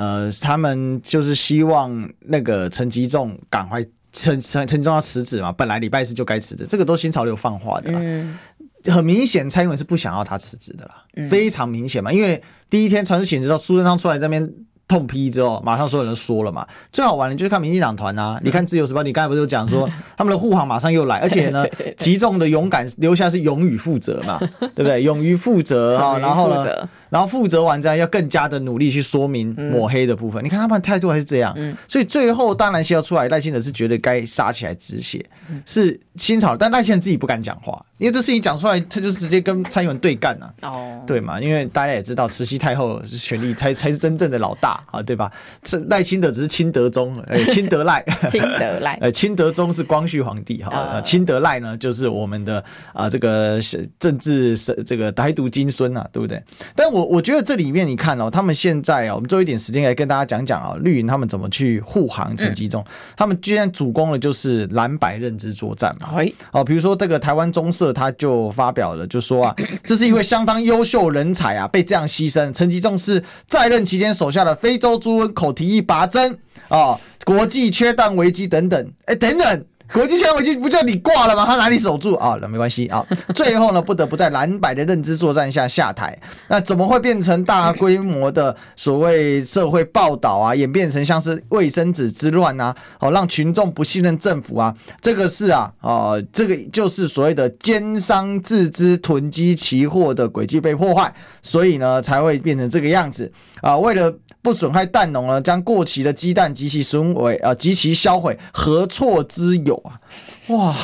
呃，他们就是希望那个陈吉仲赶快陈陈陈吉仲要辞职嘛，本来礼拜四就该辞职，这个都新潮流放话的啦。嗯，很明显，蔡英文是不想要他辞职的啦，嗯、非常明显嘛，因为第一天传出请辞之后，苏贞昌出来这边。痛批之后，马上所有人说了嘛。最好玩的就是看民进党团啊，你看自由时报，你刚才不是有讲说他们的护航马上又来，而且呢，集中的勇敢留下是勇于负责嘛，对不对？勇于负责啊，然后呢，然后负责完之后要更加的努力去说明抹黑的部分。你看他们态度还是这样，所以最后当然是要出来，赖清德是觉得该杀起来止血，是新潮，但赖清德自己不敢讲话，因为这事情讲出来，他就直接跟蔡英文对干了。哦，对嘛？因为大家也知道，慈禧太后权力才才是真正的老大。啊，对吧？是赖清德只是清德宗，哎，清德赖，清德赖，呃，清德宗是光绪皇帝哈，呃，清德赖呢就是我们的啊这个政治这个台独金孙啊，对不对？但我我觉得这里面你看哦，他们现在啊，我们做一点时间来跟大家讲讲啊，绿营他们怎么去护航陈吉仲，他们居然主攻的就是蓝白认知作战嘛，哦，比如说这个台湾中社他就发表了，就说啊，这是一位相当优秀人才啊，被这样牺牲，陈吉仲是在任期间手下的非非洲猪瘟口蹄疫拔针啊，国际缺蛋危机等等，哎，等等。国际权威就不就你挂了吗？他哪里守住啊？那没关系啊。最后呢，不得不在蓝白的认知作战下下台。那怎么会变成大规模的所谓社会报道啊？演变成像是卫生纸之乱啊？哦，让群众不信任政府啊？这个是啊，哦，这个就是所谓的奸商自知囤积期货的轨迹被破坏，所以呢才会变成这个样子啊。为了不损害蛋农呢，将过期的鸡蛋及其损毁啊及其销毁，何错之有？哇哇，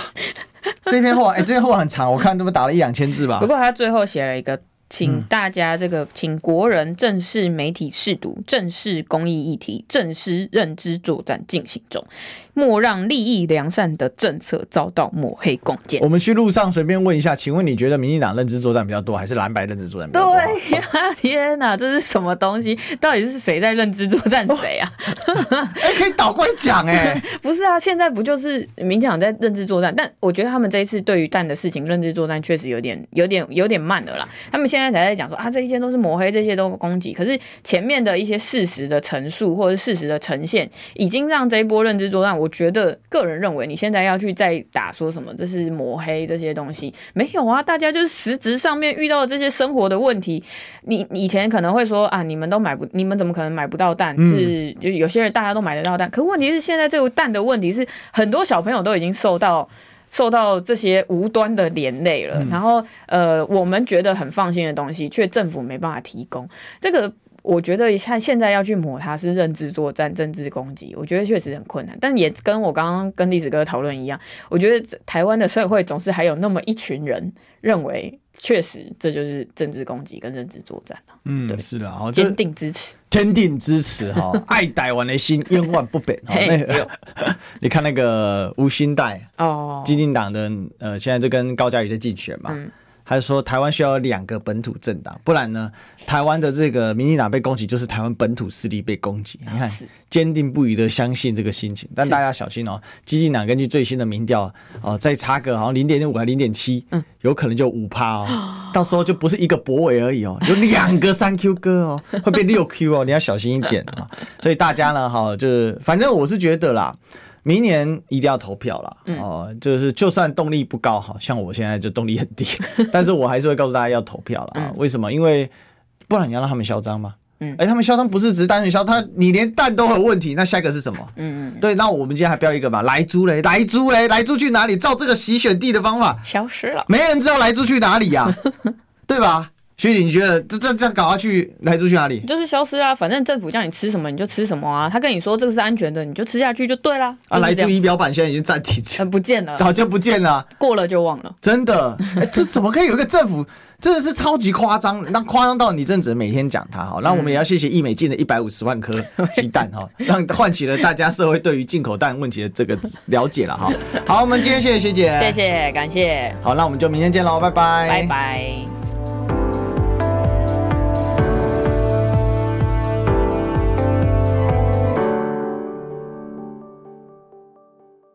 这篇话哎、这篇话很长，我看他们打了一两千字吧。不过他最后写了一个。请大家这个，请国人正视媒体试读，正视公益议题，正视认知作战进行中，莫让利益良善的政策遭到抹黑攻击。我们去路上随便问一下，请问你觉得民进党认知作战比较多，还是蓝白认知作战比较多？对呀、啊，天哪，这是什么东西？到底是谁在认知作战谁啊？哎、欸，可以倒过来讲哎，不是啊，现在不就是民进党在认知作战？但我觉得他们这一次对于蛋的事情认知作战确实有点、有点、有点慢了啦。他们现在才在讲说啊，这一切都是抹黑，这些都攻击。可是前面的一些事实的陈述或者事实的呈现，已经让这一波认知作战。我觉得个人认为，你现在要去再打说什么这是抹黑这些东西，没有啊。大家就是实质上面遇到的这些生活的问题。你以前可能会说啊，你们都买不，你们怎么可能买不到蛋？是就是有些人大家都买得到蛋，可问题是现在这个蛋的问题是，很多小朋友都已经受到。受到这些无端的连累了，然后呃，我们觉得很放心的东西，却政府没办法提供。这个我觉得像现在要去抹它是认知作战、政治攻击，我觉得确实很困难。但也跟我刚刚跟历史哥讨论一样，我觉得台湾的社会总是还有那么一群人认为。确实，这就是政治攻击跟认知作战。嗯，对，是的，好，坚定支持，坚定支持哈，爱台湾的心永远不变。你看那个吴欣岱哦，基进党的呃，现在就跟高嘉瑜在竞选嘛。嗯还是说台湾需要两个本土政党，不然呢，台湾的这个民进党被攻击，就是台湾本土势力被攻击。你看，坚定不移的相信这个心情，但大家小心哦，基进党根据最新的民调哦，再差个好像零点五还零点七，有可能就五趴哦，到时候就不是一个柏惟而已哦，有两个三 Q 哥哦，会变六 Q 哦，你要小心一点啊。所以大家呢，哈，就是反正我是觉得啦。明年一定要投票了哦，就是就算动力不高，好像我现在就动力很低，但是我还是会告诉大家要投票了啊。为什么？因为不然你要让他们嚣张吗？嗯，哎，他们嚣张不是只是单纯嚣，他你连蛋都有问题，那下一个是什么？嗯嗯，对，那我们今天还标一个吧，莱猪嘞，莱猪嘞，莱猪去哪里？照这个洗选地的方法，消失了，没人知道莱猪去哪里呀、啊，对吧？学姐，你觉得这这这样搞下去，来猪去哪里？就是消失啊，反正政府叫你吃什么你就吃什么啊，他跟你说这个是安全的，你就吃下去就对啦。啊，来猪仪表板板现在已经暂停，呃不见了，早就不见了，过了就忘了，真的，哎，这怎么可以有一个政府？真的是超级夸张，那夸张到你真的只能每天讲它哈。那我们也要谢谢易美进的一百五十万颗鸡蛋哈，让唤起了大家社会对于进口蛋问题的这个了解了哈。好，我们今天谢谢学姐，谢谢，感谢。好，那我们就明天见喽，拜拜，拜拜。